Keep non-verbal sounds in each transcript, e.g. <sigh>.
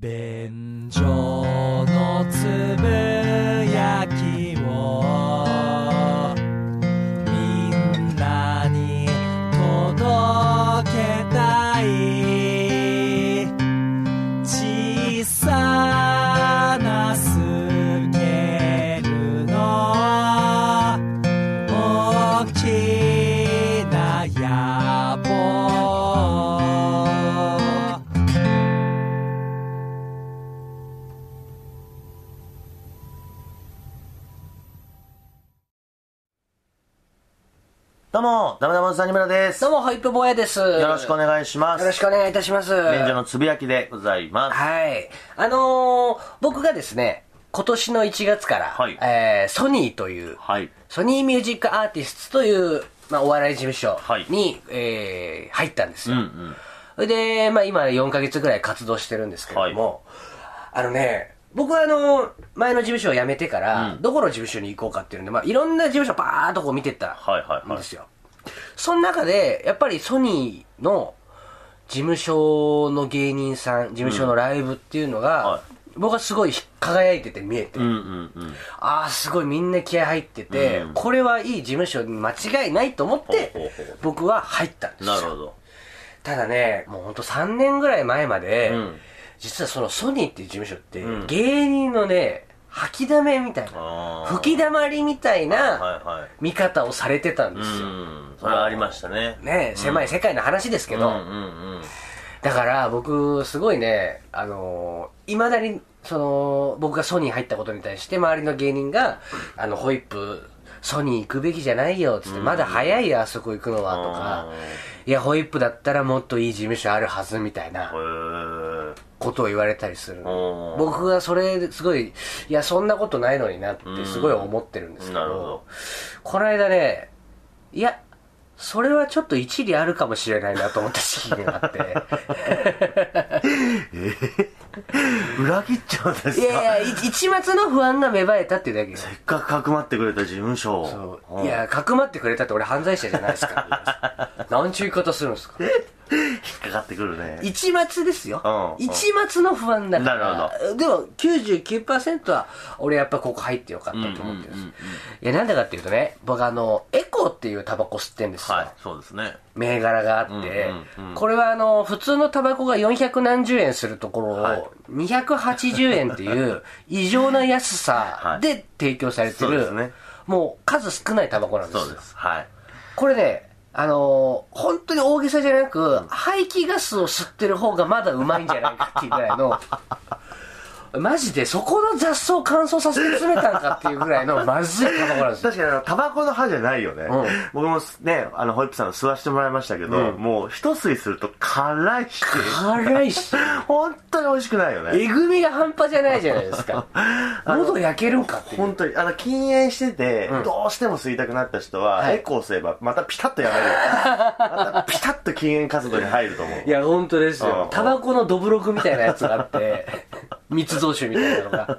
便所のつぶです。よどうも、ホイップ坊やです。よろしくお願いします。よろしくお願いいたします。便所のつぶやきでございます。はい。あのー、僕がですね、今年の1月から、はいえー、ソニーという、はい。ソニーミュージックアーティストという、まあ、お笑い事務所はいに、えー、入ったんですよ。うんうん。それで、まあ、今4ヶ月ぐらい活動してるんですけれども、あのね、僕はあの、前の事務所を辞めてから、うんどこの事務所に行こうかっていうんで、まあ、いろんな事務所バーっとこう見てったはいはいはいんですよ。その中で、やっぱりソニーの事務所の芸人さん、事務所のライブっていうのが、はい。僕はすごい輝いてて見えて、うんうんうん。ああ、すごいみんな気合入ってて、うん。これはいい事務所に間違いないと思って僕は入ったんですよ。なるほど。ただね、もうほんと3年ぐらい前まで、うん。実はそのソニーっていう事務所って、うん。芸人のね、吐きだめみたいな、吹きだまりみたいなはいはい。見方をされてたんですよ。うん。それはありましたね。ね狭い世界の話ですけど、うんうんうん。だから僕、すごいね、あのいまだに、その、僕がソニー入ったことに対して、周りの芸人が、あの、ホイップ、ソニー行くべきじゃないよ、つって、まだ早いよ、あそこ行くのは、とか、いや、ホイップだったらもっといい事務所あるはず、みたいなことを言われたりする僕はそれですごい、いや、そんなことないのになってすごい思ってるんですけどこの間ね、いや、それはちょっと一理あるかもしれないなと思った時期があって。<laughs> <laughs> 裏切っちゃうんですか？いやいや、い一末の不安が芽生えたっていうだけ。せっかくかくまってくれた事務所を。そう。いや、かくまってくれたって俺犯罪者じゃないですから。<laughs> なんちゅう言い方するんですか。引っかかってくるね。一末ですよ。うん一末の不安だから。なるでも99%は俺やっぱここ入ってよかったと思ってるんです。うんうんうんうんいや、なんでかっていうとね、僕あの、エコーっていうタバコ吸ってんですよ。はい、そうですね。銘柄があって、うんうんうんこれはあの、普通のタバコが400何十円するところを、はい280円っていう <laughs> 異常な安さで提供されてる、そうですねもう数少ないタバコなんですよ。そうです。はい。これね、あのー本当に大げさじゃなく、排気ガスを吸ってる方がまだうまいんじゃないかっていうぐらいの、マジでそこの雑草を乾燥させて詰めたんかっていうぐらいのまずいタバコなんですよ。確かにあの、タバコの歯じゃないよね。うん僕もね、あの、ホイップさんの吸わしてもらいましたけど、うんもう一吸いすると辛いし、辛いし、<laughs> 本当に美味しくないよね。えぐみが半端じゃないじゃないですか。<laughs> 喉焼けるんかって。本当に、あの、禁煙してて、うんどうしても吸いたくなった人は、はいエコーすれば、またピタッとやめる。またピタッと禁煙活動に入ると思う。いや、本当ですうん。よタバコのドブロクみたいなやつがあって、密 <laughs> 造酒みたいなのが。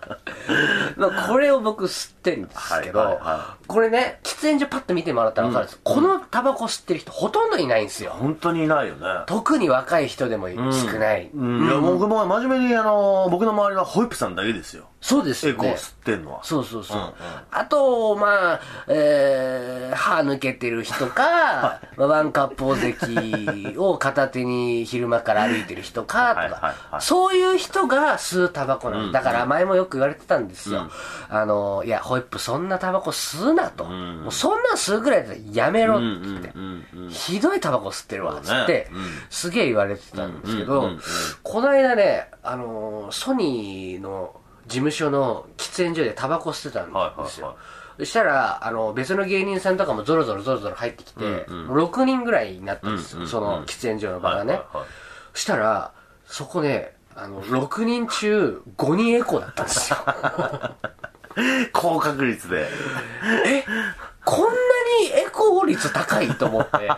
<laughs> まあこれを僕吸ってんですけど、はいはいはこれね、喫煙所パッと見てもらったら分かるんです、このタバコ吸ってる人ほとんどいないんですよ。本当にいないよね。特に若い人でも少ない。うん。いや、僕も真面目に、あの、僕の周りはホイップさんだけですよ。そうですよね。エコー吸ってんのは。そうそうそう。うんうんあと、まあ、えー、歯抜けてる人か、<laughs> まあワンカップお関を片手に昼間から歩いてる人か、とはいはいかは、いそういう人が吸うタバコなの。だから前もよく言われてたんですよ。あの、いや、ホイップそんなタバコ吸うなと。ん。もうそんなん吸うぐらいだったらやめろって言って。うんうんうんひどいタバコ吸ってるわ、つそうって、すげえ言われてたんですけどうんうんうんうん、この間ね、あのーソニーの事務所の喫煙所でタバコ吸ってたんですよ。はいはいそしたら、あの、別の芸人さんとかもゾロゾロゾロゾロ入ってきて、うんもう6人ぐらいになったんですよ、うんうんうん。その喫煙所の場がね。はいはいはい。そしたら、そこね、あの、6人中5人エコーだったんですよ。<laughs> 高確率で。えこんなにエコー率高いと思って、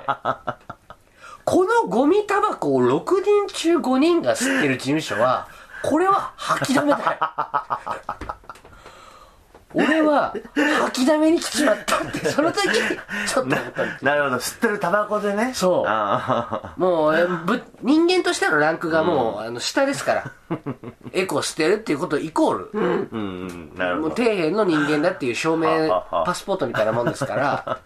このゴミタバコを6人中5人が吸ってる事務所は、これは吐きだめだよ。俺は吐きだめに来ちまったってその時ちょっと思ったんですなるほど。吸ってるタバコでね。そう。あもうえぶ人間としてのランクがもう、あの下ですから。エコ捨てるっていうことイコール、ーうんうん。なるもうほど底辺の人間だっていう証明パスポートみたいなもんですから。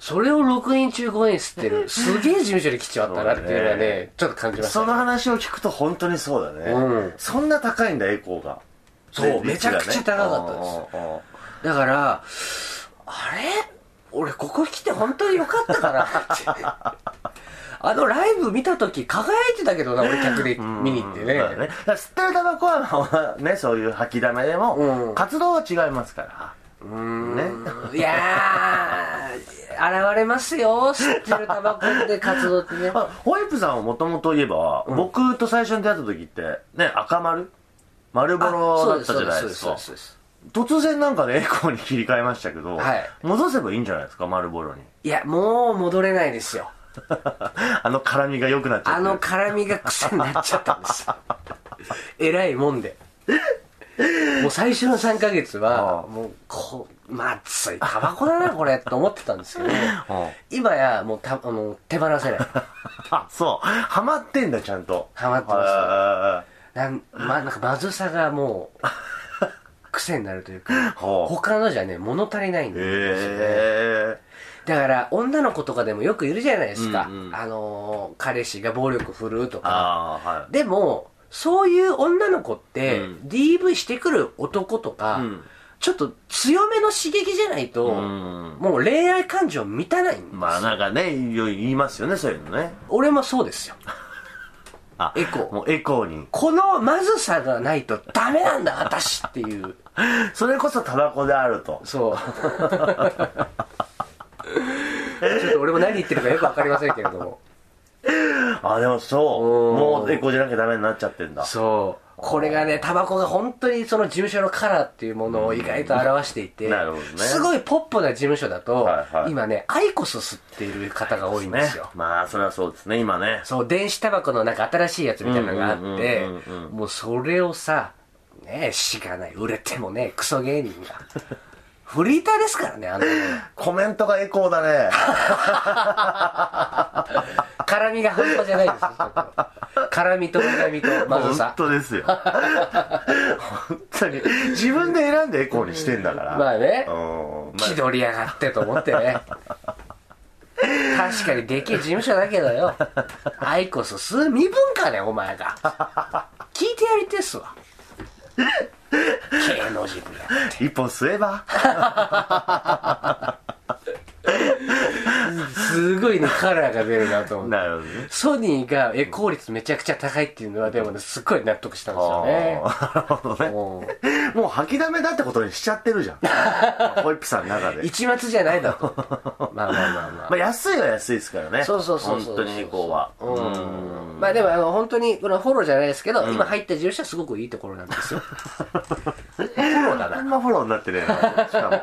それを6人中5人吸ってるすげえ事務所に来ちまったなっていうのはねちょっと感じましたその話を聞くと本当にそうだね、うん。そんな高いんだエコーがそうねめちゃくちゃ高かったです。すだからあれ？俺ここ来て本当によかったかな？っ <laughs> てあのライブ見た時輝いてたけどな俺客で見に行ってね。だからね吸ってるタバコはまあね <laughs> そういう吐きだめでも、うん。活動は違いますから。ね。いやー現れますよ吸ってるタバコで活動ってね。ま <laughs> あホイップさんはもともと言えば、僕と最初に出会った時ってね赤丸？丸ボロだったじゃないですか。突然なんかねエコーに切り替えましたけど、はい。戻せばいいんじゃないですか？丸ボロに。いやもう戻れないですよ。<laughs> あの絡みが良くなっちゃって。あの絡みが癖になっちゃったんです。えらいもんで。もう最初の3ヶ月あはあもうこうまずいタバコだなこれと思ってたんですけど <laughs> うん今やもうたあの手放せない。<laughs> あそう。ハマってんだちゃんと。ハマってますはなん,、まあ、なんかまずさがもう <laughs> 癖になるというか他のじゃね物足りないんいですよね。へだから女の子とかでもよくいるじゃないですか、うんうん。あのー彼氏が暴力振るうとか。はい。でもそういう女の子って、うん。DV してくる男とか、うん。ちょっと強めの刺激じゃないと、うん。もう恋愛感情満たないんですまあなんかね言いますよねそういうのね。俺もそうですよあエコー。もうエコーに。このまずさがないとダメなんだ <laughs> 私っていう。それこそタバコであると。そう。ちょっと俺も何言ってるかよくわかりませんけれども。あでもそう。うん。もうエコーじゃなきゃダメになっちゃってんだ。そうこれがねタバコが本当にその事務所のカラーっていうものを意外と表していて、なるほどね。すごいポップな事務所だと、はいはい。今ねアイコス吸っている方が多いんでねすよ、まあそれはそうですね今ね。そう電子タバコのなんか新しいやつみたいなのがあってうんうんうんうん。うんもうそれをさねしがない売れてもねクソ芸人が。<laughs> フリーターですからねあの。コメントがエコーだね。<laughs> 絡みが半端じゃないですよちょっと絡みと苦みとまず本さ当ですよ。<laughs> 本当に。自分で選んでエコーにしてんだから。まあね。うん。気取りやがってと思ってね。確かにでけえ事務所だけどよ。アイコス吸う身分かねお前が。聞いてやりてえっすわ。<laughs> 芸能人や一本吸えば <laughs> すごいねカラーが出るなと思って。なるほどね。ソニーがエコー率めちゃくちゃ高いっていうのはでもねすっごい納得したんですよね。なるほどね。うん。もう吐きだめだってことにしちゃってるじゃん。<laughs> ホイップさんの中で。一末じゃないだと。<laughs> まあまあまあまあ。まあ安いは安いですからね。そうそうそうそう本当にエコーは。うん。まあでもあの本当にこのフォローじゃないですけど、今入った事務所はすごくいいところなんですよ。<laughs> フォローだあなんなフォローになってねしかも。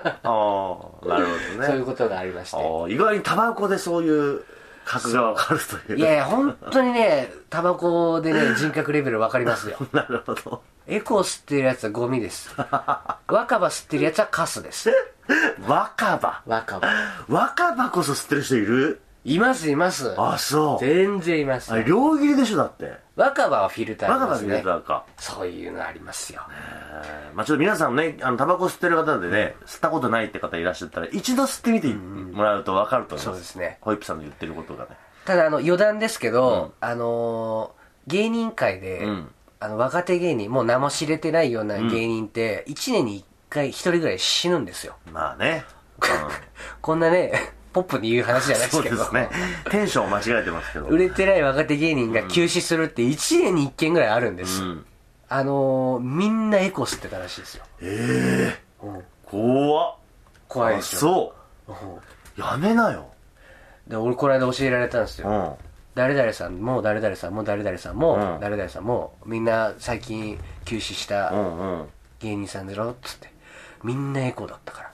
ああなるほどね。そういうことがありまして。意外にタバコでそういう格がわかるという。いやいや本当にねタバコでね <laughs> 人格レベル分かりますよ。なるほど。エコー吸ってるやつはゴミです。<laughs> 若葉吸ってるやつはカスです。若葉。若葉。若葉こそ吸ってる人いる？いますいます。あそう。全然います。あれ両切りでしょだって。若葉はフィルターあり若葉ますねのやつだか。そういうのありますよ。えー。まあちょっと皆さんねあのタバコ吸ってる方でね吸ったことないって方いらっしゃったら一度吸ってみてもらうと分かると思います。そうですね。ホイップさんの言ってることがね。ただあの余談ですけど、あのー芸人界で、うん。あの若手芸人もう名も知れてないような芸人って1年に1回1人ぐらい死ぬんですよ。まあね、<laughs> こんなねポップに言う話じゃないうん、ですけど。そうですね。テンションを間違えてますけど。売れてない若手芸人が休止するって1年に1件ぐらいあるんです、うん。あのーみんなエコ吸ってたらしいですよ、ええうん。怖っ。あ怖いでしょそう。うん。やめなよ。で俺この間教えられたんですよ、うん。誰々さんも誰々さんも誰々さんも、うん。誰々さんもみんな最近休止した芸人さんだろっつって。みんなエコだったから。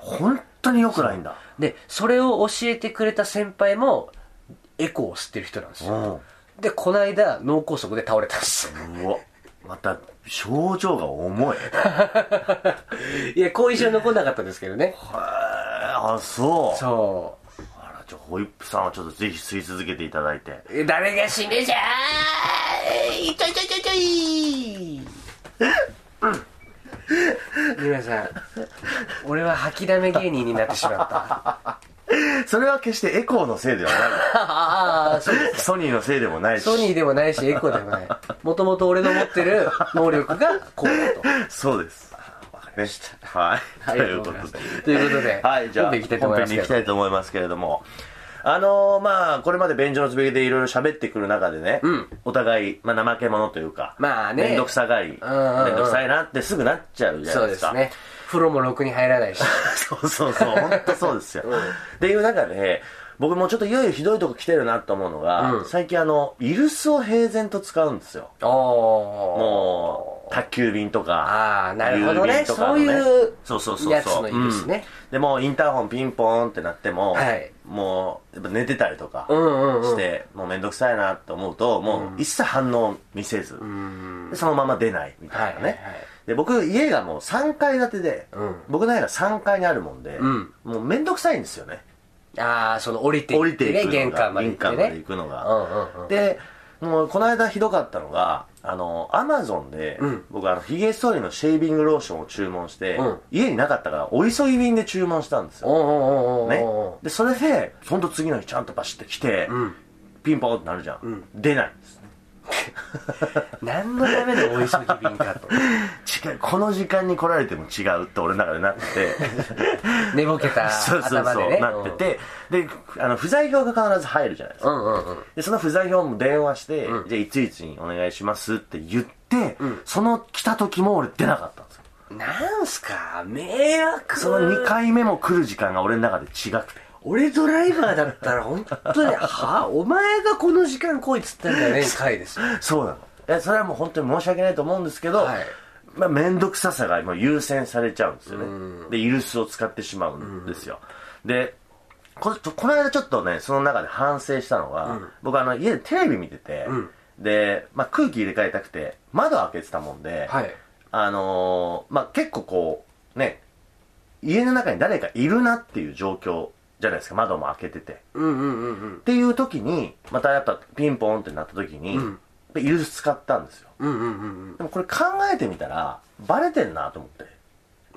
本当に良くないんだでそれを教えてくれた先輩もエコを吸ってる人なんですよ。うん。でこの間脳梗塞で倒れたんです。ようわまた症状が重い。<laughs> いや後遺症残んなかったですけどね。あそう。そあらじゃあホイップさんはちょっとぜひ吸い続けていただいて。誰が死ねじゃーい。ちょいちょいちょいちょい皆さん俺は吐きだめ芸人になってしまった。それは決してエコーのせいではない。ソニーのせいでもないし。ソニーでもないしエコでもない。もともと俺の持ってる能力がこうだと。そうです。わかりましたはいあといいうことで。ということではいじゃあ本編行きたいと思いますけど本編に行きたいと思いますけれどもあのー、まあこれまで便所のつべりでいろいろ喋ってくる中でね、ん。お互い、まあ、怠け者というかまあね。面倒くさがり面んうんうん。倒くさいなってすぐなっちゃうじゃないでか。そうですすね。風呂もろくに入らないし。<laughs> そうそうそう、本当そうですよ。っていう中で、僕もちょっといよいよひどいとこ来てるなと思うのが、うん。最近あの、イルスを平然と使うんですよ。もう、宅急便とか。ああなるほどね。郵便とかのそういうそうそうそうそう。やつのイルスね。うん。でもインターホンピンポーンってなっても、はいもうやっぱ寝てたりとかうんうんうん。して、もうめんどくさいなって思うともう一切反応を見せず、うん。でそのまま出ないみたいなね、はいはいはい。で僕家がもう3階建てで、うん。僕の家が3階にあるもんで、ん。もうめんどくさいんですよね。ああその降りて降いってねりていく玄関まで行くのが、うんうんうん。でもうこの間ひどかったのがあのアマゾンで、うん。僕あのヒゲ剃りのシェービングローションを注文して、うん。家になかったからお急ぎ便で注文したんですよ、ね。でそれでほんと次の日ちゃんとバシッて来て、ん。ピンポンってなるじゃん、出ないんです <laughs> 何のためのお急ぎ便かと。違うこの時間に来られても違うって俺の中でなって。て <laughs> 寝ぼけたそうそうそう、なってて。であの不在票が必ず入るじゃないですか、うんうんうん。でその不在票も電話して、じゃあいついつにお願いしますって言って、その来た時も俺出なかったんですよ。なんすか迷惑。その2回目も来る時間が俺の中で違くて俺ドライバーだったら本当にはお前がこの時間来いっつったんだよね <laughs> 回ですよ。そうなの。いやそれはもう本当に申し訳ないと思うんですけど、はい。まあ、面倒くささがもう優先されちゃうんですよね。でイルスを使ってしまうんですよ。でこれこの間ちょっとねその中で反省したのが、僕あの家でテレビ見てて、で、まあ、空気入れ替えたくて窓開けてたもんで、はい。あのーまあ、結構こうね家の中に誰かいるなっていう状況じゃないですか。窓も開けてて。うんうんうんうん。っていう時にまたやっぱピンポンってなった時に、イルス使ったんですよ。うんうんうんうん。でもこれ考えてみたらバレてんなと思って。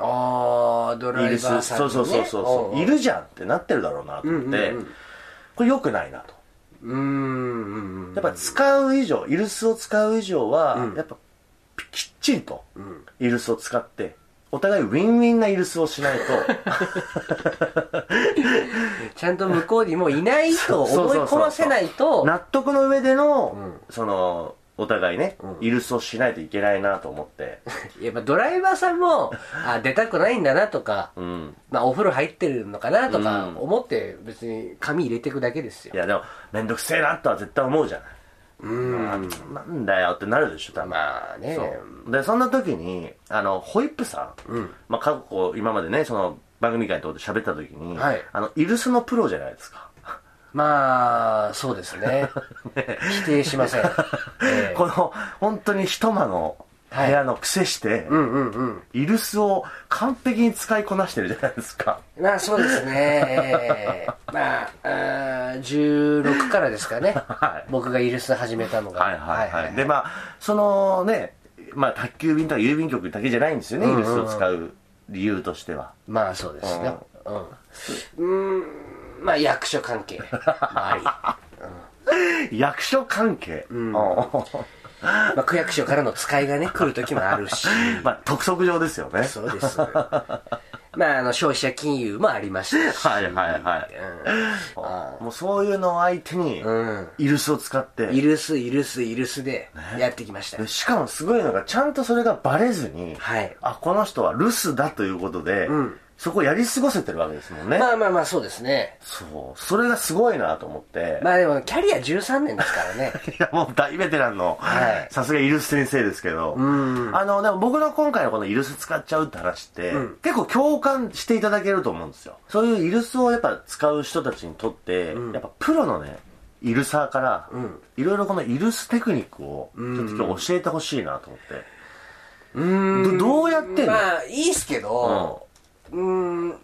ああドライバーさんに、ね、そうそうそうそうそう。いるじゃんってなってるだろうなと思って、うんうんうん。これ良くないなと。うーんうんうん。やっぱ使う以上イルスを使う以上は、うん。やっぱきっちりとん。イルスを使ってお互いウィンウィンなイルスをしないと。<laughs> ちゃんと向こうにもういないと <laughs> 思い込ませないと。納得の上での、うん。そのお互いね、うん。イルスをしないといけないなと思って。<laughs> やっぱドライバーさんもあ出たくないんだなとか、うん。まあ、お風呂入ってるのかなとかうん。思って別に紙入れていくだけですよ。いやでも面倒くせえなとは絶対思うじゃないうん。なんだよってなるでしょ多分。まあね。そう。でそんな時にあのホイップさん、うん。まあ、過去今までねその番組会等で喋った時に、はい。あのイルスのプロじゃないですか。まあそうです <laughs> ね。否定しません、え <laughs> えこの本当に一間の部屋の癖して、うんうんうん。イルスを完璧に使いこなしてるじゃないですか。まあそうですね、え <laughs> えまああー16からですかね、<laughs> はい。僕がイルス始めたのが。はいはいはい、でまあそのねまあ宅急便とか郵便局だけじゃないんですよね、うんうんイルスを使う理由としては。まあそうですね。うん。うーん。まあ役所関係もあり。<laughs> 役所関係、うん <laughs> まあ、区役所からの使いがね、来る時もあるし。<laughs> まあ督促状ですよね。そうです。まあ、あの、消費者金融もありましたし。はいはいはい。あもうそういうのを相手にうん。イルスを使って、イルス、イルス、イルスでやってきました。でしかもすごいのがちゃんとそれがバレずに、はい。あこの人は留守だということで、んそこをやり過ごせてるわけですもんね、まあまあまあ、そうですね。そう。それがすごいなと思って、まあでも、キャリア13年ですからね。<laughs> いやもう大ベテランのはい。さすがイルス先生ですけど、ん。あのでも僕の今回のこのイルス使っちゃうって話って、うん。結構共感していただけると思うんですよ。そういうイルスをやっぱ使う人たちにとって、ん。やっぱプロのねイルサーからん。いろいろこのイルステクニックをちょっと今日教えてほしいなと思って。うーん。どどうやってんの？まあいいっすけどうーん。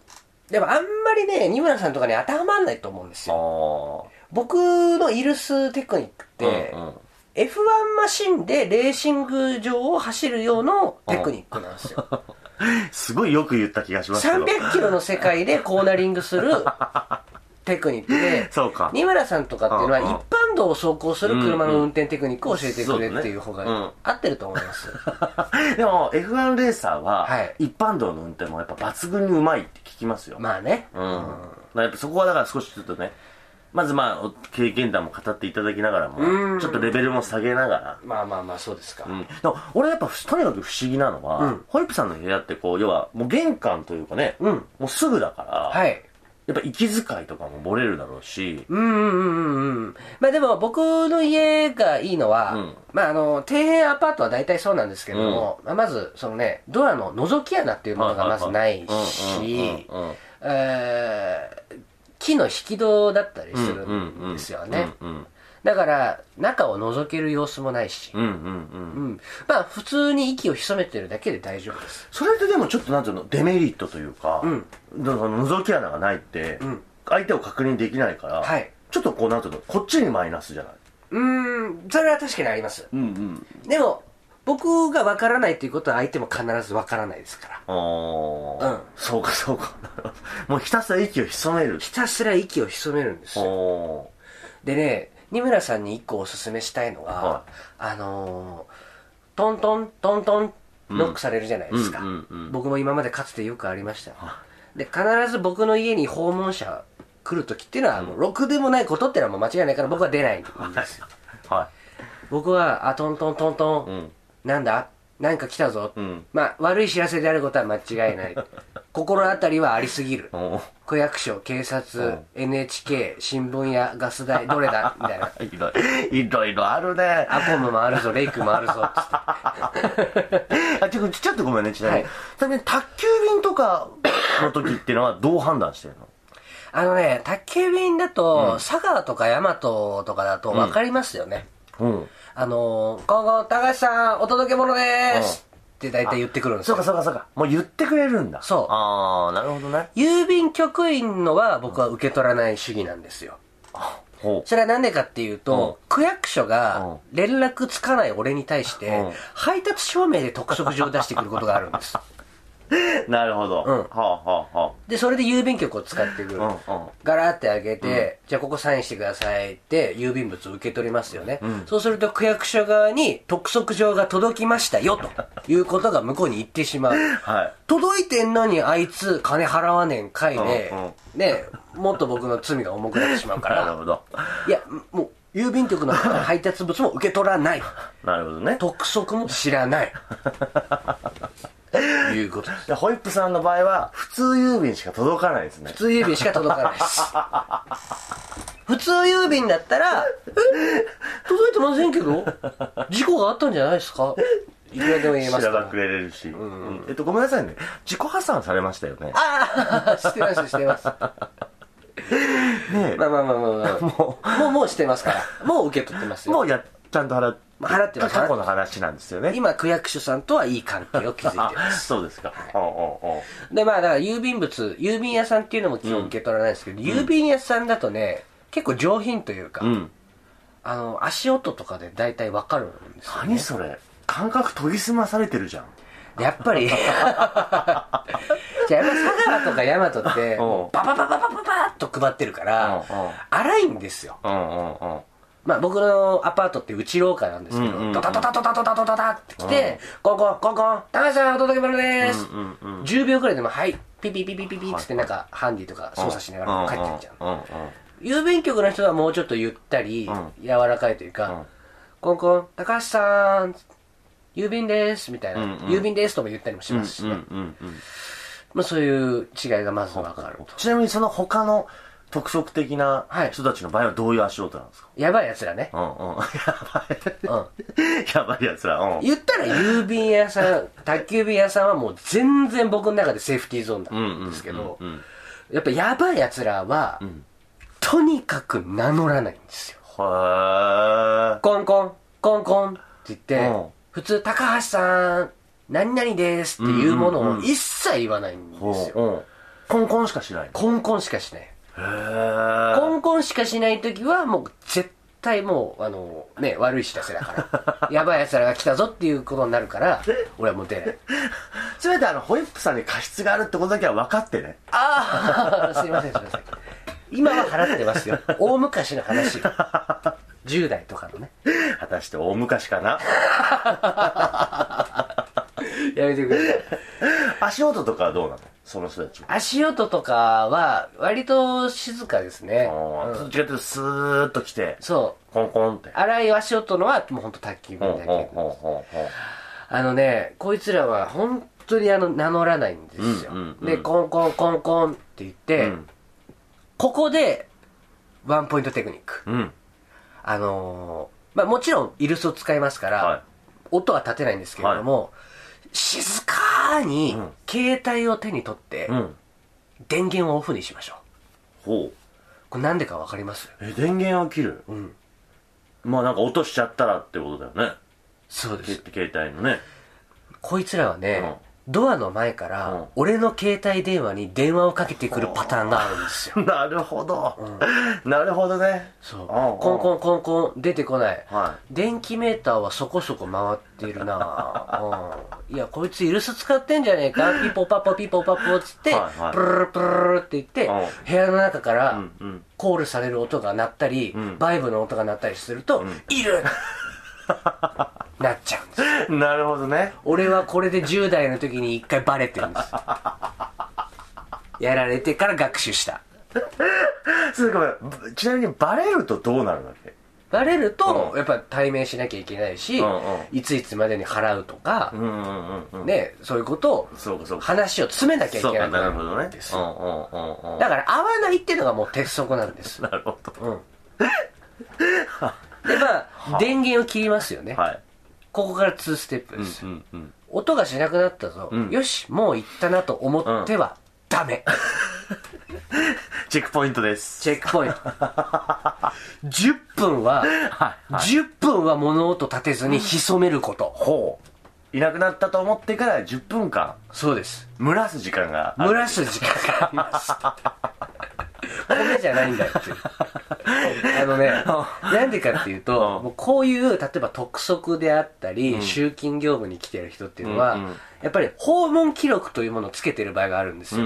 でもあんまりね二村さんとかに当てはまんないと思うんですよ。あ僕のイルステクニックって、うんうん。F1 マシンでレーシング場を走る用のテクニックなんですよ。<laughs> すごいよく言った気がしますけど。300キロの世界でコーナリングするテクニックで、<laughs> そうか。二村さんとかっていうのは一般道を走行する車の運転テクニックを教えてくれっていう方が合ってると思います。<laughs> でも F1 レーサーははい。一般道の運転もやっぱ抜群にうまいって聞きますよ、まあね。うん、やっぱそこはだから少しちょっとねまずまあお経験談も語っていただきながらうん。もちょっとレベルも下げながら。まあまあまあそうですか。うん、でも俺やっぱとにかく不思議なのは、うん。ホイップさんの部屋ってこう要はもう玄関というかね、うん。もうすぐだから、はい。やっぱ息遣いとかも漏れるだろうし、うんうんうんうんうん。まあでも僕の家がいいのは、うん。まああの、底辺アパートは大体そうなんですけれども、まあまず、そのね、ドアの覗き穴っていうものがまずないし、木の引き戸だったりするんですよね。うんうんだから、中を覗ける様子もないし、うんうんうん。うん。まあ普通に息を潜めてるだけで大丈夫です。それってでもちょっとなんていうのデメリットというか、うん。だから覗き穴がないって、ん。相手を確認できないから、はい。ちょっとこうなんていうのこっちにマイナスじゃない？うーん、それは確かにあります。うんうん。でも、僕がわからないっていうことは相手も必ずわからないですから。あー。うん。そうかそうか。<laughs> もうひたすら息を潜める。ひたすら息を潜めるんですよ。おでね、二村さんに一個おすすめしたいのが、はあのートントントントンノックされるじゃないですか、僕も今までかつてよくありました。で必ず僕の家に訪問者来る時っていうのは、もうろくでもないことっていうのはもう間違いないから僕は出ないんですよ。は僕はあトントントントン、いうん。なんだ？何か来たぞ、うん。まあ悪い知らせであることは間違いない。<laughs> 心当たりはありすぎる。お区役所警察、う。ん NHK 新聞やガス代どれだ？みたいな。<laughs> い。ろいろあるね。アコムもあるぞレイクもあるぞつって。<laughs> あちょちょっとごめんねちなみに、はい。宅急便とかの時っていうのはどう判断してるの？あのね宅急便だと、佐川とか大和とかだと分かりますよね、うんあのー、今後高橋さんお届け物でーす、って大体言ってくるんですそうよかそうかそうか。もう言ってくれるんだ。そう。ああなるほどね。郵便局員のは僕は受け取らない主義なんですよ。ほそれはなんでかっていうと、区役所がう連絡つかない俺に対して、うん。配達証明で督促状を出してくることがあるんです。う <laughs> なるほど、うん。はあはあはでそれで郵便局を使ってくる、あうんうん。ガラって開けて、じゃあここサインしてくださいって郵便物を受け取りますよね、ん。そうすると区役所側に督促状が届きましたよということが向こうに言ってしまう。<laughs> はい。届いてんのにあいつ金払わねんかいで、うんうん。ねもっと僕の罪が重くなってしまうから。<laughs> なるほど。いやもう郵便局の配達物も受け取らない。なるほどね。督促も知らないいうこと。でホイップさんの場合は普通郵便しか届かないですね。普通郵便しか届かないです。<laughs> 普通郵便だったら「え届いてませんけど事故があったんじゃないですか?」いくらでも言えますから。知らばくれるし、うん。えっとごめんなさいね。自己破産されましたよね。ああしてますしてます。<laughs> ねまあまあまあまあ、まあ、もう。もうもうしてますから。もう受け取ってますよ。もうやちゃんと払っ払ってます過去の話なんですよね。今区役所さんとはいい関係を築いてあます。<laughs> そうですか、でまあだから郵便物郵便屋さんっていうのも基本受け取らないですけど、郵便屋さんだとね結構上品というか、うん。あの足音とかで大体わかるんですよ、ね、何それ。感覚研ぎ澄まされてるじゃん。でやっぱり。<laughs> じゃあやっぱ佐川とか大和ってう。んバババババババッと配ってるからうんう。ん荒いんですよ。うんうんうんまあ僕のアパートって内廊下なんですけど、ドタドタドタドタドタドタって来て、コンコンコンコン、高橋さんお届け物です、うんうんうん。10秒くらいでも、はい、ピピピピピピっつってなんかハンディとか操作しながら帰ってっちゃう。郵便局の人はもうちょっとゆったり、うん。柔らかいというか、うん。コンコン、高橋さん、郵便です、みたいな、郵便ですとも言ったりもしますしね。まあそういう違いがまずわかると。ちなみにその他の特色的なはい。人たちの場合はどういう足音なんですか、やばい奴らね。うんうん。<laughs> <laughs> やばいうん。やばいやつら。うん。言ったら郵便屋さん、宅急便屋さんはもう全然僕の中でセーフティーゾーンなんですけどうんうんうん、やっぱやばい奴らは、ん。とにかく名乗らないんですよ。へえコンコン、コンコンって言って、うん。普通、高橋さん、何々ですっていうものを一切言わないんですよ。うんコンコンしかしないコンコンしかしない。コンコンしかしないときは、もう絶対もう、あの、ね、悪い知らせだから。<laughs> やばい奴らが来たぞっていうことになるから、俺はもう出ない。全てあのホイップさんに過失があるってことだけは分かってねああ、すいません、すいません。今は払ってますよ。<laughs> 大昔の話。10代とかのね。果たして大昔かな？<laughs> やめてください。足音とかはどうなの？その人たちは。足音とかは、割と静かですね。ーどっちかっていうとスーッと来てそう。コンコンって。荒い足音のは、もうほんと卓球みたいだけほんほんほんほんほんあのね、こいつらは本当にあの、名乗らないんですよ。うんうんうん。で、コンコンコンコンって言って、うん。ここで、ワンポイントテクニック。うん。あのーまあもちろん、イルスを使いますから、はい。音は立てないんですけれども、静かにうん。携帯を手に取って、うん。電源をオフにしましょう。ほう。これなんでかわかります？え電源を切る？うん。まあなんか落としちゃったらってことだよね。そうです。け携帯のね。こいつらはね、ドアの前から、うん。俺の携帯電話に電話をかけてくるパターンがあるんですよ。<laughs> なるほど、<laughs> なるほどね。そう。うんコンコンコンコン出てこない。は電気メーターはそこそこ回ってるな。<laughs> うん。いや、こいつイルス使ってんじゃねえか？ピポパポピポパポっつって、はいはい。プルルプルルって言って、うん部屋の中からうんうんコールされる音が鳴ったり、んバイブの音が鳴ったりすると、いるなっちゃうんです。<laughs> なるほどね俺はこれで10代の時に一回バレてるんです。やられてから学習した。それごめんちなみにバレるとどうなるわけ？バレると、うんやっぱ対面しなきゃいけないし、うんうんいついつまでに払うとか、うんうんうんそういうことを、話を詰めなきゃいけなくななるほどねうんうんだから、合わないっていうのがもう鉄則なんです。<laughs> なるほどうん。で、まあ、電源を切りますよね。はいここから2ステップうんです。うんうん音がしなくなったぞ。うんよし、もう行ったなと思っては、ダメ。<laughs> チェックポイントですチェックポイント。<laughs> 10分は、はい10分は物音立てずに潜めること。ほういなくなったと思ってから10分間そうです。蒸らす時間がある蒸らす時間があります。<laughs> 米じゃないんだよっていう。あのね、なんでかっていうと、うん。もうこういう、例えば督促であったり、集金業務に来てる人っていうのは、やっぱり訪問記録というものをつけてる場合があるんですよ。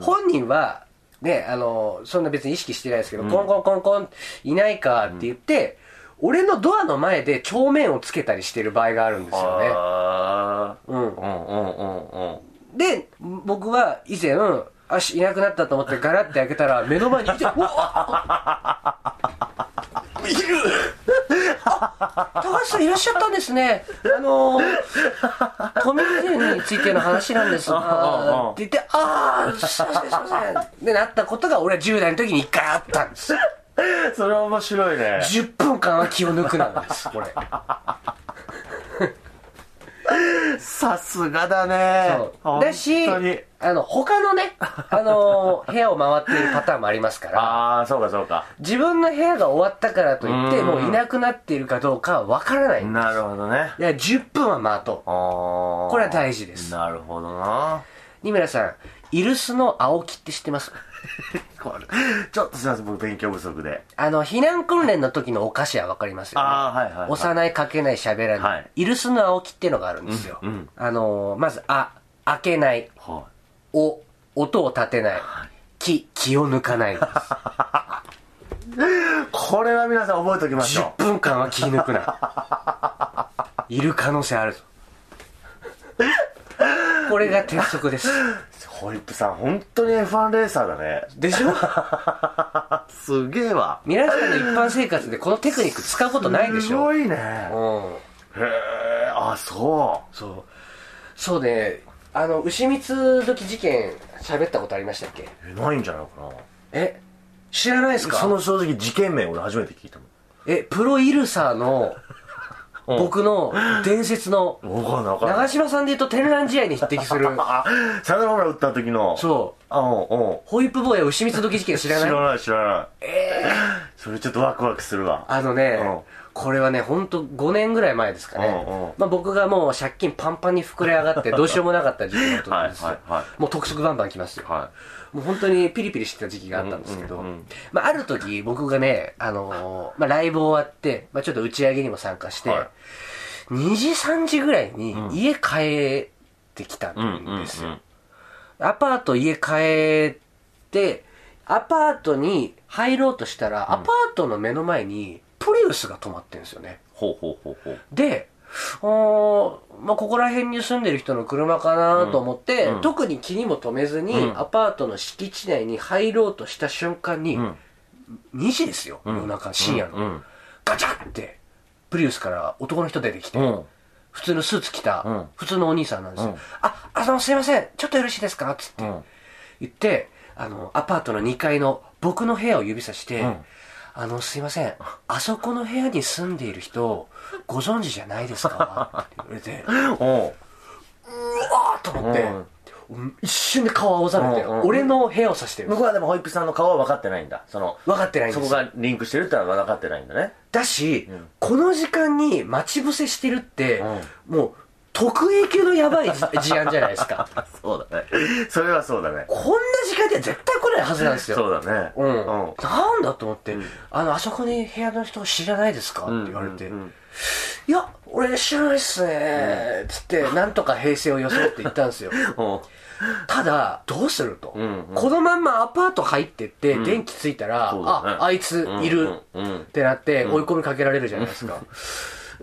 本人は、ね、あの、そんな別に意識してないですけど、コンコンコンコン、いないかって言って、俺のドアの前で帳面をつけたりしてる場合があるんですよね。あうん。ー。うんうんうんうん。で、僕は以前、あし、いなくなったと思ってガラッて開けたら、目の前にいて、<laughs> うわいるあ、高橋さんいらっしゃったんですね。あのー、トミーゼについての話なんですが、って言って、あー、すいません、すいません。で、なったことが俺は10代の時に一回あったんです。それは面白いね10分間は気を抜くなんです、これ。さすがだね。そう。本だしあの、他のね、<laughs> あのー部屋を回っているパターンもありますから、ああそうかそうか。自分の部屋が終わったからといって、うん。もういなくなっているかどうかは分からない。なるほどね。いや、10分は待とう。ああこれは大事です。なるほどな。二村さん、イルスの青木って知ってます？これ。ちょっとすいません僕勉強不足で。あの、避難訓練の時のお菓子は分かりますよね。ああはいはい、はい、押さない、かけない、喋らない、はい。イルスの青木っていうのがあるんですよ。うんうん。あのーまず、あ、開けない、はお、音を立てない、気、気を抜かない。いこれは皆さん覚えておきましょ10分間は気抜くな。いる可能性あるぞ。これが鉄則です。うホイップさん本当に F1 レーサーだね。でしょ？<laughs> すげえわ。皆さんの一般生活でこのテクニック使うことないでしすょごいね。うん。へえあそそう。そうね、あの、牛蜜時事件喋ったことありましたっけ？うえないんじゃないかえ？知らないですか？なその正直事件名俺初めて聞いたもん。え、プロイルサーのうん僕の伝説の、長嶋さんで言うと天覧試合に匹敵する、あ <laughs> サヨナラホームラン打った時の。そう、あうんうん。ホイップ坊や牛蜜時事件知らない？知らない知らない。ええそれちょっとワクワクするわ。あのね、うん。これはね、ほんと5年ぐらい前ですかね。うんうんまあ僕がもう借金パンパンに膨れ上がってどうしようもなかった時期の時ですよ。<laughs> はいはいはい。もう特色バンバン来ますよ。はもう本当にピリピリしてた時期があったんですけど、まあある時僕がね、あのーまあライブ終わって、まあちょっと打ち上げにも参加して、はい。2時3時ぐらいに家帰ってきたんですよ。うんアパート家帰って、アパートに入ろうとしたら、アパートの目の前にプリウスが止まってるんですよね。ほうほうほうほう。で、おーまあ、ここら辺に住んでる人の車かなと思って、うん。うん特に気にも留めずに、うん。アパートの敷地内に入ろうとした瞬間に、うん。2時ですよ、うん。夜中、深夜の。うん。ガチャって、プリウスから男の人出てきて、うん。普通のスーツ着た、うん。普通のお兄さんなんですよ。うん。あ、あの、すいません、ちょっとよろしいですか？つってうん。言って、あの、アパートの2階の僕の部屋を指さして、うんあの、すいません、あそこの部屋に住んでいる人、ご存知じゃないですか？って言われて、<laughs> う。わおうーと思って、一瞬で顔青ざめて、うんうん俺の部屋を指してる。向。こうはでもホイップさんの顔は分かってないんだ。その分かってないんです。そこがリンクしてるってのは分かってないんだね。だし、ん。この時間に待ち伏せしてるって、もう、特 A 級のやばい事事案じゃないですか。<laughs> そうだね。それはそうだね。こんな時間では絶対来ないはずなんですよ。そうだね。うん。うん。なんだと思って、あの、あそこに部屋の人知らないですかって言われて、うんうんいや、俺知らないっすねつって、なんとか平成を装って言ったんですよ。<laughs> ただ、どうすると？んうん。このまんまアパート入ってって、ん。電気ついたら、そうだね。あ、あいついるうんうん。ってなって、追い込みかけられるじゃないですか。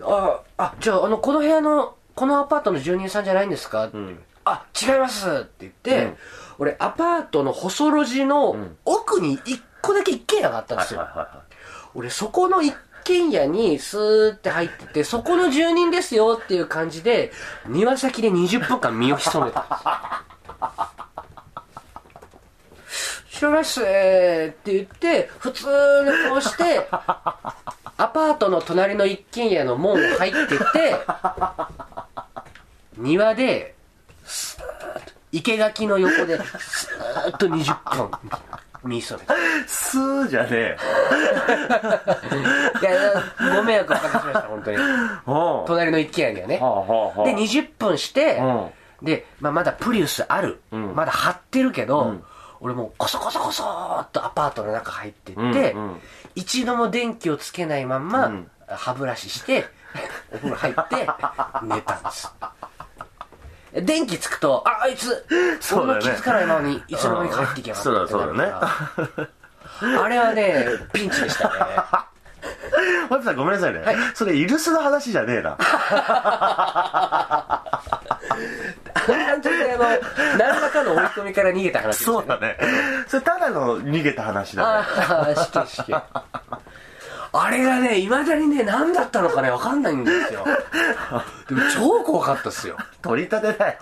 あ、あ、じゃあ、あの、この部屋の、このアパートの住人さんじゃないんですか？って、ん。あ、違います！って言って、うん。俺、アパートの細路地の奥に一個だけ一軒家があったんですよ。俺そこの一軒家にスーって入ってて、そこの住人ですよっていう感じで、庭先で20分間身を潜めた。んです。知らないっすね！って言って、普通の顔して、アパートの隣の一軒家の門を入ってって、庭で、スーッと、生垣の横で、スーッと20分、身潜めた。スーじゃねえ <laughs> いやご迷惑をおかけしました、本当に。<laughs> 隣の一軒家にはね。はあはあはあで、20分して、うんで、まあ、まだプリウスある。んまだ張ってるけど、うん俺もうコソコソコソーっとアパートの中入ってって、うんうん一度も電気をつけないまんま、うん歯ブラシして、お風呂入って、寝たんです。電気つくと、あ、あいつ、そうだね。俺も気づかないままに、いつの間にか入ってきやがったそうだそうだね。あれはね、ピンチでしたね。ホイップさんごめんなさいね、それイルスの話じゃねえな。完全にあの、何らかの追い込みから逃げた話ですよそうだね。それただの逃げた話だね。ああ、死刑死刑。あれがね、未だにね、何だったのかね、わかんないんですよ。でも超怖かったっすよ。取り立てだよ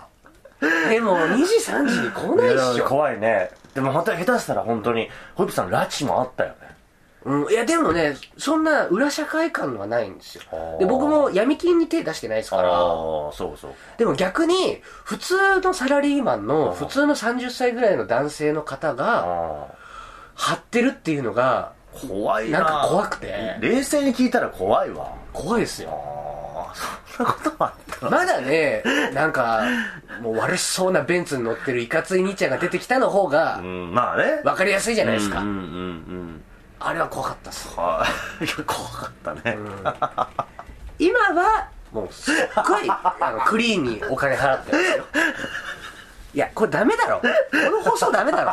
でも、2時3時に来ないっしょ。怖いねでも本当に下手したら本当にホイップさん拉致もあったよねうん、いや、でもね、そんな裏社会感はないんですよ。で、僕も闇金に手出してないですから。ああそうそうでも逆に、普通のサラリーマンの、普通の30歳ぐらいの男性の方が、あ張ってるっていうのが、あ怖いななんか怖くて？冷静に聞いたら怖いわ怖いですよ。そんなこともあったの？まだね、なんか、もう悪しそうなベンツに乗ってるいかつい兄ちゃんが出てきたの方がう、んまあねわかりやすいじゃないですか。うんうんうんあれは怖かったっす。<laughs> 怖かったね、今は、もうすっごい、あの、クリーンにお金払ってますよ。いや、これダメだろ。この放送ダメだろ。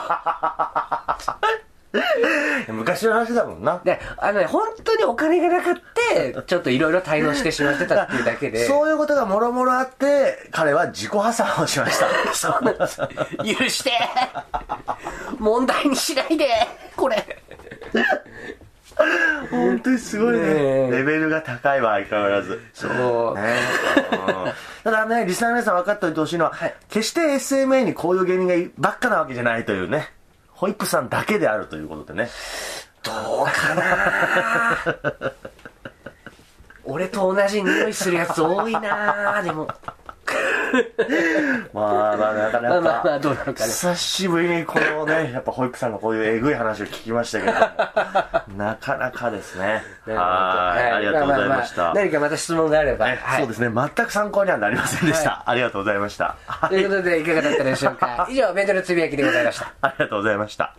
<laughs> 昔の話だもんな。で、あのね、本当にお金がなかって、ちょっといろいろ滞納してしまってたっていうだけで。そういうことがもろもろあって彼は自己破産をしました。<laughs> そうなんです。許して。問題にしないで。これ。本当にすごいね。ねえ。レベルが高いわ相変わらず。そう。ね。うん。ただねリスナーの皆さん分かっておいてほしいのは、はい。決して SMA にこういう芸人がばっかなわけじゃないというねホイップさんだけであるということでね。どうかな？<laughs> 俺と同じ匂いするやつ多いなでも <laughs> まあまあなかなか、どうなかね。久しぶりにこのね <laughs> やっぱ保育さんのこういうえぐい話を聞きましたけど <laughs> なかなかですね。はい。ありがとうございました、まあまあまあ、何かまた質問があれば、はい、そうですね。全く参考にはなりませんでした、はい、ありがとうございました、はい、ということでいかがだったでしょうか。以上メントルつぶやきでございました。ありがとうございました。